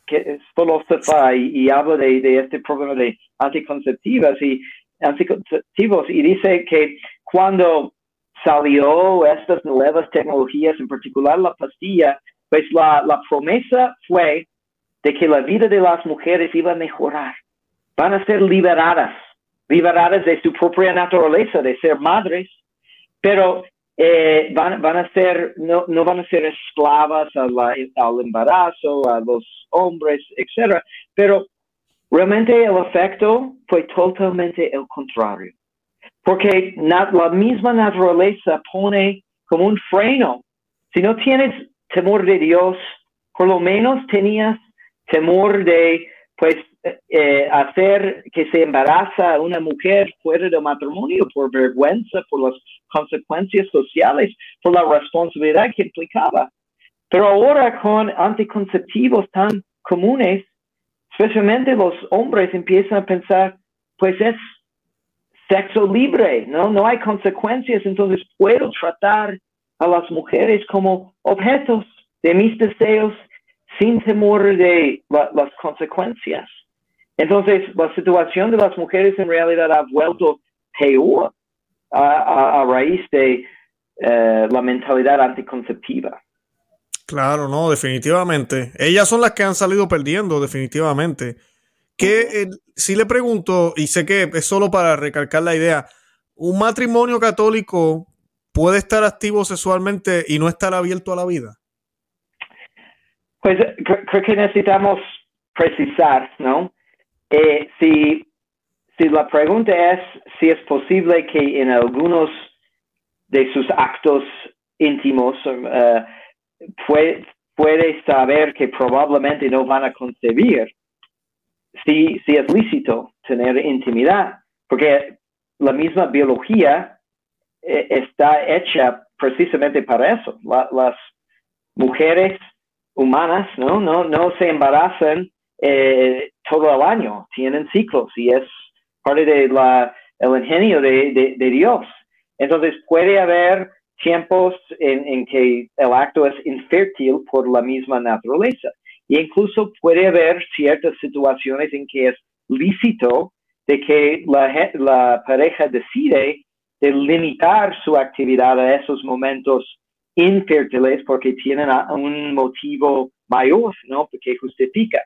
que es filósofa y, y habla de, de, este problema de anticonceptivas y anticonceptivos y dice que cuando salió estas nuevas tecnologías, en particular la pastilla, pues la, la promesa fue de que la vida de las mujeres iba a mejorar. Van a ser liberadas, liberadas de su propia naturaleza, de ser madres, pero eh, van, a ser, no, no, van a ser esclavas al embarazo, a los hombres, etc. Pero realmente el efecto fue totalmente el contrario. Porque la misma naturaleza pone como un freno. Si no tienes temor de Dios, por lo menos tenías temor de pues eh, hacer que se embaraza una mujer fuera del matrimonio por vergüenza, por las consecuencias sociales, por la responsabilidad que implicaba. Pero ahora con anticonceptivos tan comunes, especialmente los hombres empiezan a pensar, pues es sexo libre, ¿no? No hay consecuencias, entonces puedo tratar a las mujeres como objetos de mis deseos sin temor de las consecuencias. Entonces, la situación de las mujeres en realidad ha vuelto peor a, raíz de eh, la mentalidad anticonceptiva. Claro, no, definitivamente. Ellas son las que han salido perdiendo, definitivamente. Que eh, si le pregunto, y sé que es solo para recalcar la idea, ¿un matrimonio católico puede estar activo sexualmente y no estar abierto a la vida? Pues creo que necesitamos precisar, ¿no? Eh, si, si la pregunta es si es posible que en algunos de sus actos íntimos uh, puede, saber que probablemente no van a concebir, si, si es lícito tener intimidad, porque la misma biología eh, está hecha precisamente para eso. las mujeres humanas no, no, no se embarazan eh, todo el año, tienen ciclos y es parte del el ingenio de, Dios. Entonces puede haber tiempos en, que el acto es infértil por la misma naturaleza. E incluso puede haber ciertas situaciones en que es lícito de que la, pareja decide de limitar su actividad a esos momentos infértiles porque tienen un motivo mayor, ¿no? Que justifica.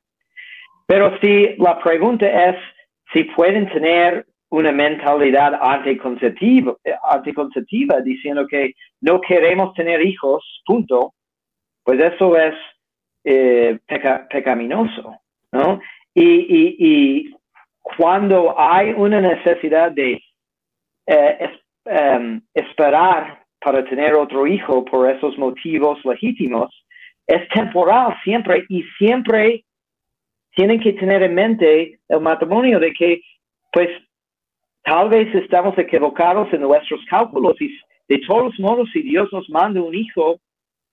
Pero si la pregunta es si pueden tener una mentalidad anticonceptiva, anticonceptiva diciendo que no queremos tener hijos, punto, pues eso es eh, pecaminoso, ¿no? Y, y, cuando hay una necesidad de eh, em, esperar para tener otro hijo por esos motivos legítimos, es temporal siempre y siempre tienen que tener en mente el matrimonio de que, pues, tal vez estamos equivocados en nuestros cálculos y de todos modos, si Dios nos manda un hijo,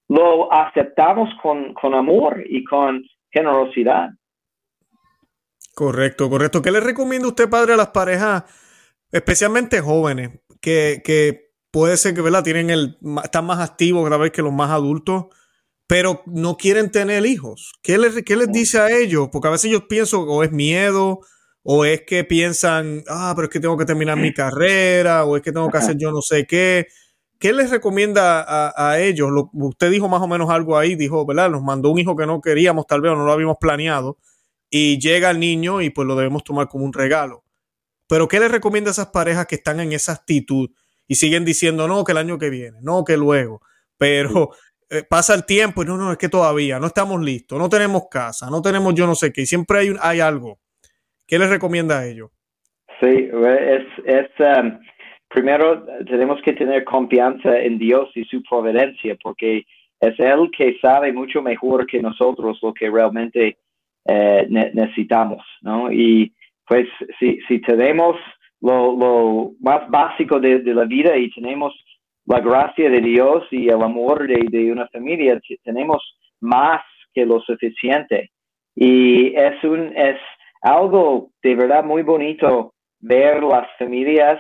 lo aceptamos con, amor y con generosidad. Correcto, correcto. ¿Qué le recomienda usted, padre, a las parejas, especialmente jóvenes, que, que puede ser que ¿verdad? Tienen el, están más activos cada vez que los más adultos, pero no quieren tener hijos? ¿Qué les, qué les dice a ellos? Porque a veces yo pienso o es miedo, o es que piensan, ah, pero es que tengo que terminar mi carrera, o es que tengo que hacer yo no sé qué. ¿Qué les recomienda a, ellos? usted dijo más o menos algo ahí, dijo, ¿verdad? Nos mandó un hijo que no queríamos, tal vez, o no lo habíamos planeado, y llega el niño y pues lo debemos tomar como un regalo. Pero ¿qué les recomienda a esas parejas que están en esa actitud y siguen diciendo, no, que el año que viene, no, que luego? Pero eh, pasa el tiempo y no, no, es que todavía no estamos listos, no tenemos casa, no tenemos yo no sé qué, y siempre hay, hay algo. ¿Qué les recomienda a ellos? Sí, es, es um, primero tenemos que tener confianza en Dios y su providencia, porque es Él que sabe mucho mejor que nosotros lo que realmente eh, necesitamos, ¿no? Y pues si, si tenemos lo, lo más básico de, la vida y tenemos la gracia de Dios y el amor de, de una familia, tenemos más que lo suficiente. Y es un, es algo de verdad muy bonito ver las familias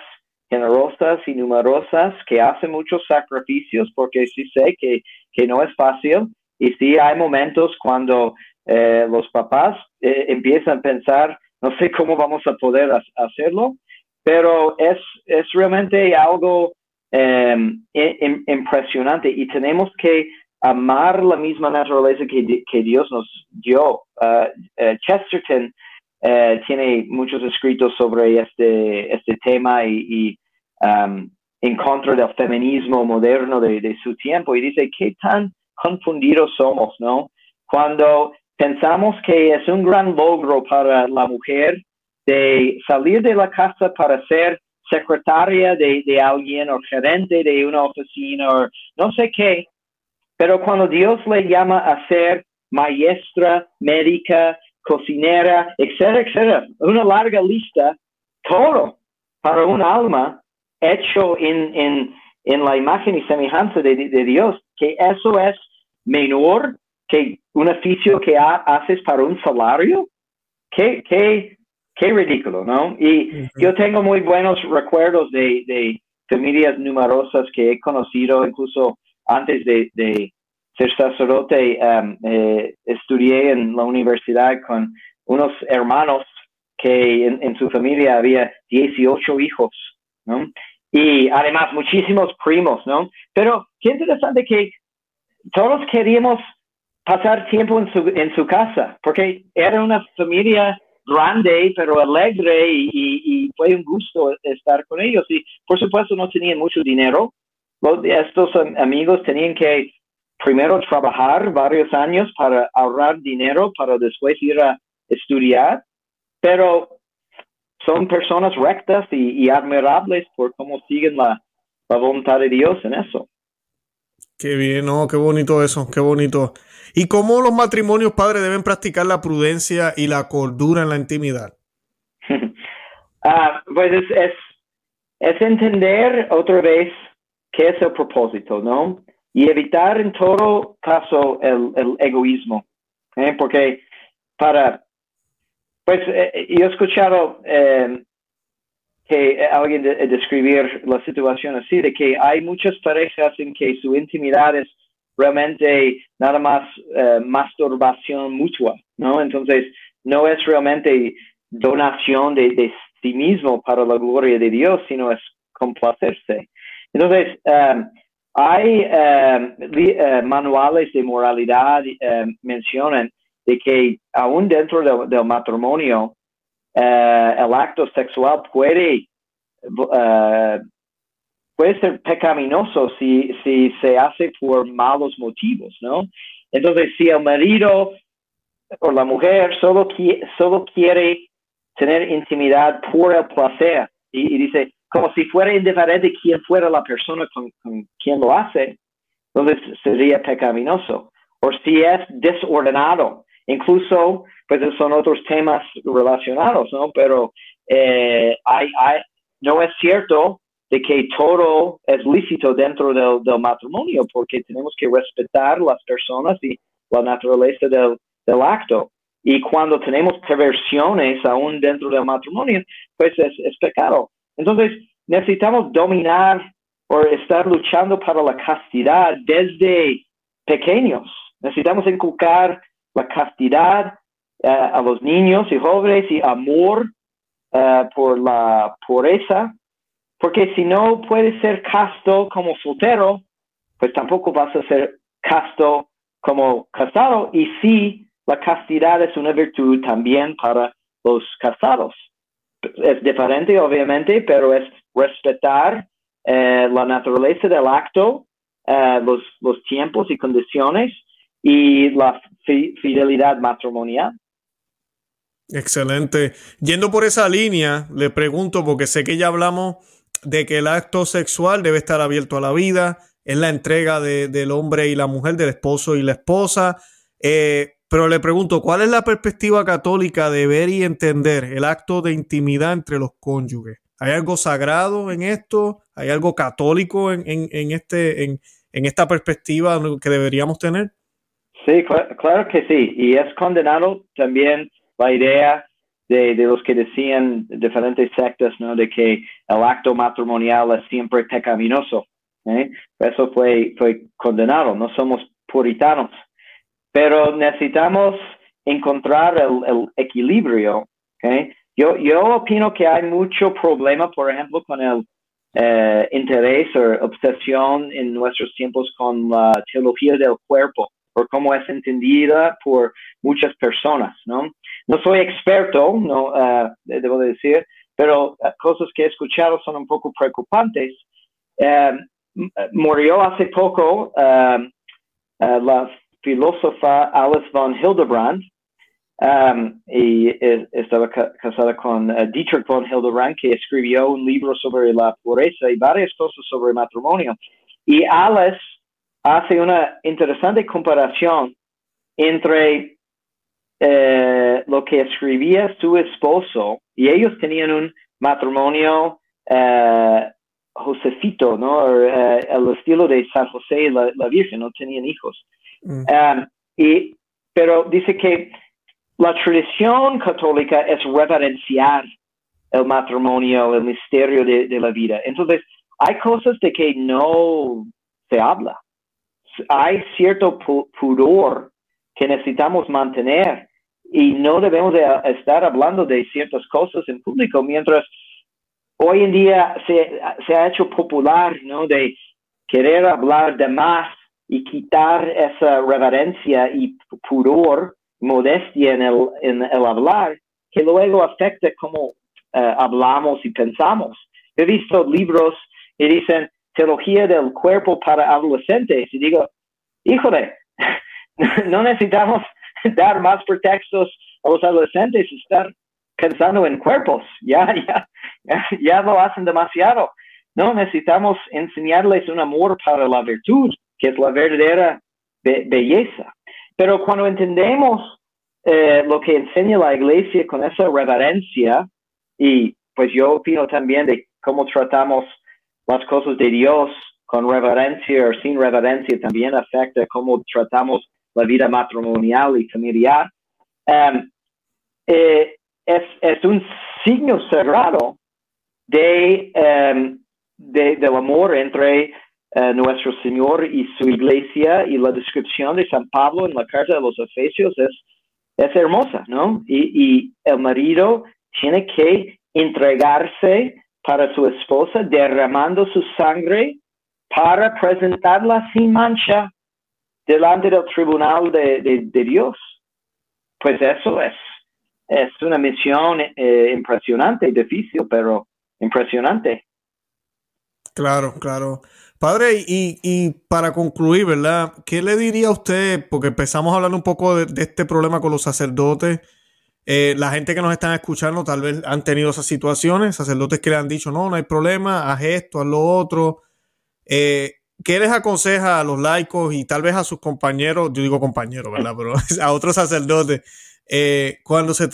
generosas y numerosas que hacen muchos sacrificios porque sí sé que, que no es fácil y sí hay momentos cuando eh, los papás eh, empiezan a pensar, no sé cómo vamos a poder hacerlo, pero es, es realmente algo em, impresionante y tenemos que amar la misma naturaleza que, que Dios nos dio. Uh, uh, Chesterton uh, tiene muchos escritos sobre este, este tema y, um, en contra del feminismo moderno de, de, su tiempo y dice qué tan confundidos somos, ¿no? Cuando pensamos que es un gran logro para la mujer de salir de la casa para ser secretaria de, de alguien o gerente de una oficina o no sé qué, pero cuando Dios le llama a ser maestra, médica, cocinera, etcétera, etcétera, una larga lista, todo para un alma hecho en, en, en la imagen y semejanza de, de, Dios, que eso es menor que un oficio que haces para un salario. Qué, qué, qué ridículo, ¿no? Y yo tengo muy buenos recuerdos de, de familias numerosas que he conocido, incluso antes de, de ser sacerdote, um, eh, estudié en la universidad con unos hermanos que en, su familia había 18 hijos, ¿no? Y además muchísimos primos, ¿no? Pero qué interesante que todos queríamos pasar tiempo en su, en su casa, porque era una familia grande, pero alegre y, y, fue un gusto estar con ellos. Y por supuesto no tenían mucho dinero, estos amigos tenían que primero trabajar varios años para ahorrar dinero para después ir a estudiar, pero son personas rectas y, admirables por cómo siguen la, voluntad de Dios en eso. Qué bien, no, qué bonito eso, qué bonito. ¿Y cómo los matrimonios padres deben practicar la prudencia y la cordura en la intimidad? Ah, pues es, entender otra vez qué es el propósito, ¿no? Y evitar en todo caso el, el egoísmo, ¿eh? porque para, pues eh, yo he escuchado eh, que alguien de, describir la situación así, de que hay muchas parejas en que su intimidad es realmente nada más masturbación mutua, ¿no? Entonces, no es realmente donación de, de sí mismo para la gloria de Dios, sino es complacerse. Entonces, um, hay um, uh, manuales de moralidad um, mencionan de que aún dentro del matrimonio uh, el acto sexual puede uh, puede ser pecaminoso si, si se hace por malos motivos, ¿no? Entonces, si el marido o la mujer solo, solo quiere tener intimidad por el placer y dice, como si fuera indiferente quién fuera la persona con, quien lo hace, entonces sería pecaminoso. O si es desordenado, incluso, pues son otros temas relacionados, ¿no? Pero eh, no es cierto de que todo es lícito dentro del, del, matrimonio, porque tenemos que respetar las personas y la naturaleza del, del acto. Y cuando tenemos perversiones aún dentro del matrimonio, pues es, es pecado. Entonces, necesitamos dominar o estar luchando para la castidad desde pequeños. Necesitamos inculcar la castidad eh, a los niños y jóvenes y amor eh, por la pureza, porque si no puedes ser casto como soltero, pues tampoco vas a ser casto como casado. Y sí, la castidad es una virtud también para los casados es diferente, obviamente, pero es respetar eh, la naturaleza del acto, los, tiempos y condiciones y la fidelidad matrimonial. Excelente. Yendo por esa línea, le pregunto, porque sé que ya hablamos de que el acto sexual debe estar abierto a la vida, es la entrega de, del hombre y la mujer, del esposo y la esposa. Eh, pero le pregunto, ¿cuál es la perspectiva católica de ver y entender el acto de intimidad entre los cónyuges? ¿Hay algo sagrado en esto? ¿Hay algo católico en, en, este, en, en esta perspectiva que deberíamos tener? Sí, claro, que sí. Y es condenado también la idea de, de, los que decían diferentes sectas, ¿no? De que el acto matrimonial es siempre pecaminoso. ¿eh? Eso fue, fue condenado. No somos puritanos. Pero necesitamos encontrar el, equilibrio. ¿okay? Yo, yo opino que hay mucho problema, por ejemplo, con el eh, interés o obsesión en nuestros tiempos con la teología del cuerpo, por cómo es entendida por muchas personas, ¿no? No soy experto, no uh, debo decir, pero uh, cosas que he escuchado son un poco preocupantes. Uh, murió hace poco la filósofa Alice von Hildebrand, Um, y estaba casada con uh, Dietrich von Hildebrand, que escribió un libro sobre la pureza y varias cosas sobre matrimonio. Y Alice hace una interesante comparación entre eh, lo que escribía su esposo y ellos tenían un matrimonio eh, Josefito, ¿no? Eh, el estilo de San José y la, Virgen, no tenían hijos. Mm. Um, y, pero dice que la tradición católica es reverenciar el matrimonio, el misterio de, la vida. Entonces, hay cosas de que no se habla. Hay cierto pudor que necesitamos mantener y no debemos de estar hablando de ciertas cosas en público mientras hoy en día se, se ha hecho popular, ¿no? De querer hablar de más y quitar esa reverencia y pudor modestia en el, en el hablar que luego afecta cómo eh, hablamos y pensamos. He visto libros que dicen teología del cuerpo para adolescentes y digo, híjole, no necesitamos dar más pretextos a los adolescentes, estar pensando en cuerpos, ya, ya, ya, lo hacen demasiado. No necesitamos enseñarles un amor para la virtud, que es la verdadera belleza. Pero cuando entendemos eh, lo que enseña la iglesia con esa reverencia, y pues yo opino también de cómo tratamos las cosas de Dios con reverencia o sin reverencia, también afecta cómo tratamos la vida matrimonial y familiar. Em, eh, es, es, un signo sagrado de, em, de, del amor entre eh, nuestro Señor y su iglesia y la descripción de San Pablo en la carta de los Efesios es, es hermosa, ¿no? Y, el marido tiene que entregarse para su esposa derramando su sangre para presentarla sin mancha delante del tribunal de, Dios. Pues eso es, es una misión eh, impresionante, difícil, pero impresionante. Claro, claro. Padre, y, y, para concluir, ¿verdad? ¿Qué le diría a usted? Porque empezamos a hablar un poco de, este problema con los sacerdotes. Eh, la gente que nos están escuchando tal vez han tenido esas situaciones, sacerdotes que le han dicho, no, no hay problema, haz esto, haz lo otro. Eh, ¿Qué les aconseja a los laicos y tal vez a sus compañeros, yo digo compañeros, ¿verdad? Pero a otros sacerdotes, eh, cuando se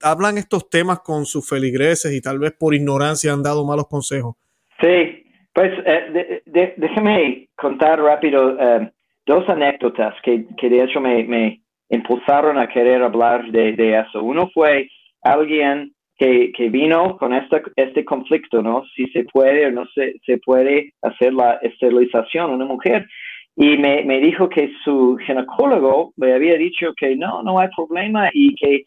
hablan estos temas con sus feligreses y tal vez por ignorancia han dado malos consejos? Sí, pues eh, déjeme contar rápido eh, dos anécdotas que, que, de hecho me, me impulsaron a querer hablar de, de eso. Uno fue alguien que, que, vino con esta, este conflicto, ¿no? Si se puede o no se, se puede hacer la esterilización a una mujer. Y me, me dijo que su ginecólogo le había dicho que no, no hay problema y que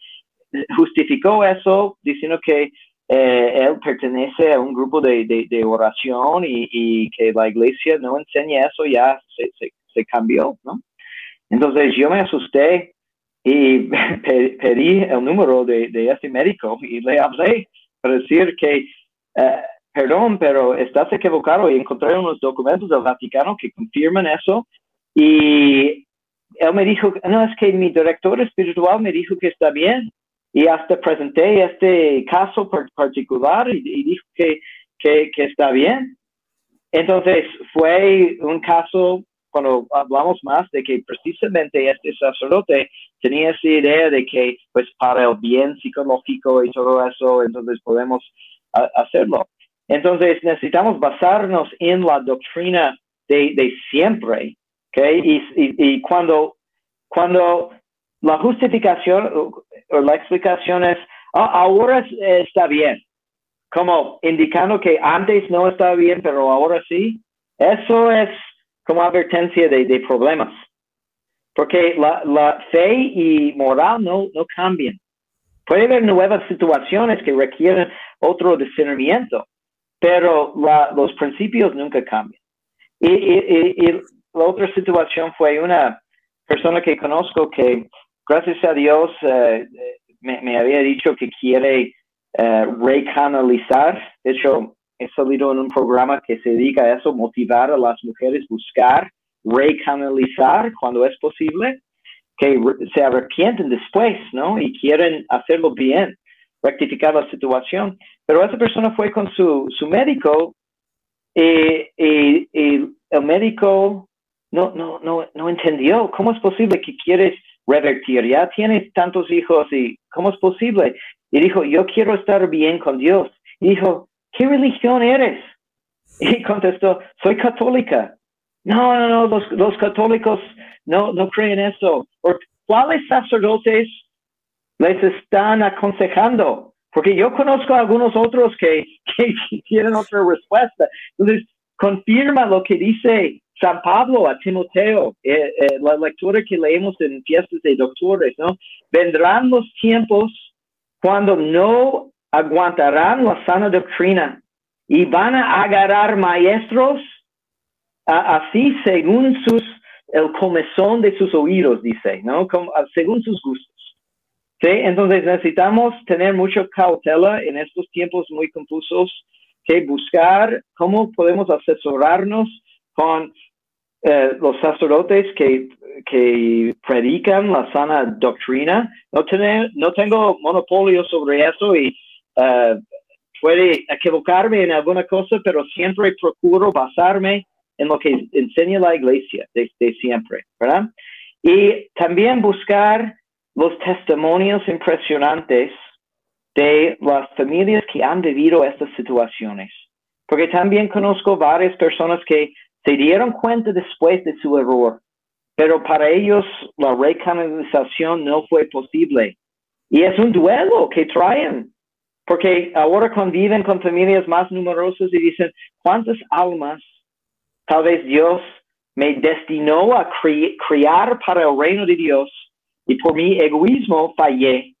justificó eso diciendo que eh, él pertenece a un grupo de, de, oración y, que la iglesia no enseña eso, ya se, se, cambió, ¿no? Entonces yo me asusté y pedí el número de, de este médico y le hablé para decir que, eh, perdón, pero estás equivocado. Y encontré unos documentos del Vaticano que confirman eso. Y él me dijo, no, es que mi director espiritual me dijo que está bien y hasta presenté este caso particular y, dijo que, que, está bien. Entonces fue un caso cuando hablamos más de que precisamente este sacerdote tenía esa idea de que pues para el bien psicológico y todo eso, entonces podemos hacerlo. Entonces necesitamos basarnos en la doctrina de, de siempre, ¿okay? Y, y, cuando, cuando la justificación o la explicación es, ah, ahora está bien, como indicando que antes no estaba bien, pero ahora sí, eso es como advertencia de, de problemas. Porque la, la, fe y moral no, no cambian. Puede haber nuevas situaciones que requieren otro discernimiento, pero los principios nunca cambian. Y, la otra situación fue una persona que conozco que, gracias a Dios, eh, me, había dicho que quiere eh, recanalizar. De hecho, he salido en un programa que se dedica a eso, motivar a las mujeres, buscar, recanalizar cuando es posible, que se arrepienten después, ¿no? Y quieren hacerlo bien, rectificar la situación. Pero esa persona fue con su, su médico y, el médico no, no, no, no entendió cómo es posible que quieres revertir. Ya tienes tantos hijos y cómo es posible. Y dijo, yo quiero estar bien con Dios. Y dijo, ¿qué religión eres? Y contestó, soy católica. No, no, no, los, los católicos no, no creen eso. ¿Cuáles sacerdotes les están aconsejando? Porque yo conozco a algunos otros que, que tienen otra respuesta. Entonces, confirma lo que dice San Pablo a Timoteo, eh, eh, la lectura que leemos en fiestas de doctores, ¿no? Vendrán los tiempos cuando no aguantarán la sana doctrina y van a agarrar maestros así según sus, el comezón de sus oídos, dice, ¿no? Como, según sus gustos. ¿sí? Entonces necesitamos tener mucha cautela en estos tiempos muy confusos, que buscar cómo podemos asesorarnos con eh, los sacerdotes que, que predican la sana doctrina. No, tener, no tengo monopolio sobre eso y uh, puede equivocarme en alguna cosa, pero siempre procuro basarme en lo que enseña la iglesia desde siempre, ¿verdad? Y también buscar los testimonios impresionantes de las familias que han vivido estas situaciones. Porque también conozco varias personas que se dieron cuenta después de su error, pero para ellos la recanalización no fue posible. Y es un duelo que traen, porque ahora conviven con familias más numerosas y dicen, ¿cuántas almas tal vez Dios me destinó a criar para el reino de Dios y por mi egoísmo fallé.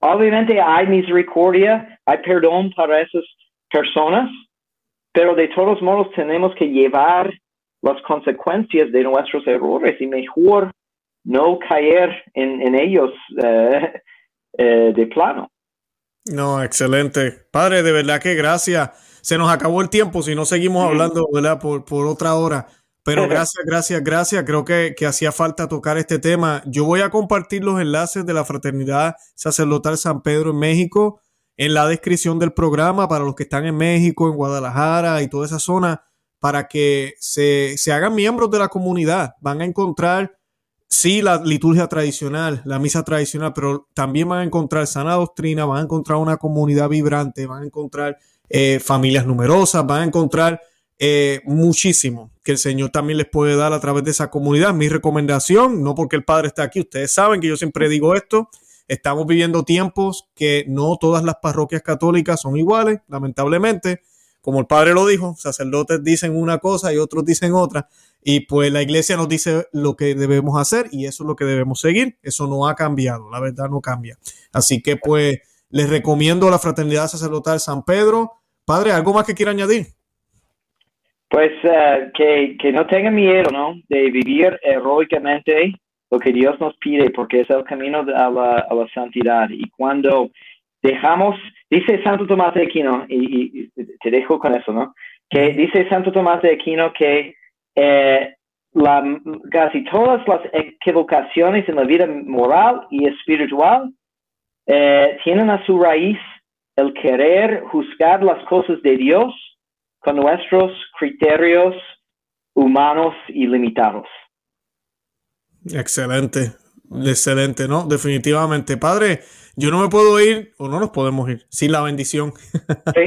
Obviamente hay misericordia, hay perdón para esas personas, pero de todos modos tenemos que llevar las consecuencias de nuestros errores y mejor no caer en, ellos eh, eh, de plano. No, excelente. Padre, de verdad que gracias. Se nos acabó el tiempo, si no seguimos hablando, ¿verdad? Por, por otra hora. Pero gracias, gracias, gracias. Creo que, hacía falta tocar este tema. Yo voy a compartir los enlaces de la Fraternidad Sacerdotal San Pedro en México en la descripción del programa para los que están en México, en Guadalajara y toda esa zona, para que se, se hagan miembros de la comunidad. Van a encontrar, sí, la liturgia tradicional, la misa tradicional, pero también van a encontrar sana doctrina, van a encontrar una comunidad vibrante, van a encontrar eh, familias numerosas, van a encontrar eh, muchísimo que el Señor también les puede dar a través de esa comunidad. Mi recomendación, no porque el Padre está aquí, ustedes saben que yo siempre digo esto, estamos viviendo tiempos que no todas las parroquias católicas son iguales, lamentablemente. Como el Padre lo dijo, sacerdotes dicen una cosa y otros dicen otra. Y pues la iglesia nos dice lo que debemos hacer y eso es lo que debemos seguir. Eso no ha cambiado, la verdad no cambia. Así que pues les recomiendo la Fraternidad Sacerdotal San Pedro. Padre, ¿algo más que quiera añadir? Pues uh, que, no tengan miedo, ¿no? De vivir heroicamente lo que Dios nos pide, porque es el camino a a la santidad. Y cuando dejamos, dice Santo Tomás de Aquino, y, te dejo con eso, ¿no? Que dice Santo Tomás de Aquino que eh, la, casi todas las equivocaciones en la vida moral y espiritual eh, tienen a su raíz el querer juzgar las cosas de Dios con nuestros criterios humanos y limitados. Excelente, excelente, ¿no? Definitivamente. Padre, yo no me puedo ir, o no nos podemos ir, sin la bendición. Sí.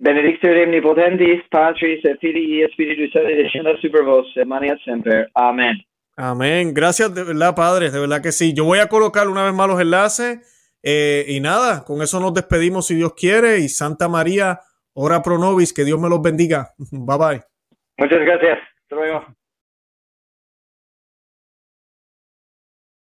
Benedictio omnipotentis, Patris Filii Spiritus Sancti, descienda super vos, mania semper. Amén. Amén. Gracias de verdad, Padre, de verdad que sí. Yo voy a colocar una vez más los enlaces eh, y nada, con eso nos despedimos si Dios quiere y Santa María, ora pro nobis, que Dios me los bendiga. Bye bye. Muchas gracias. Hasta luego.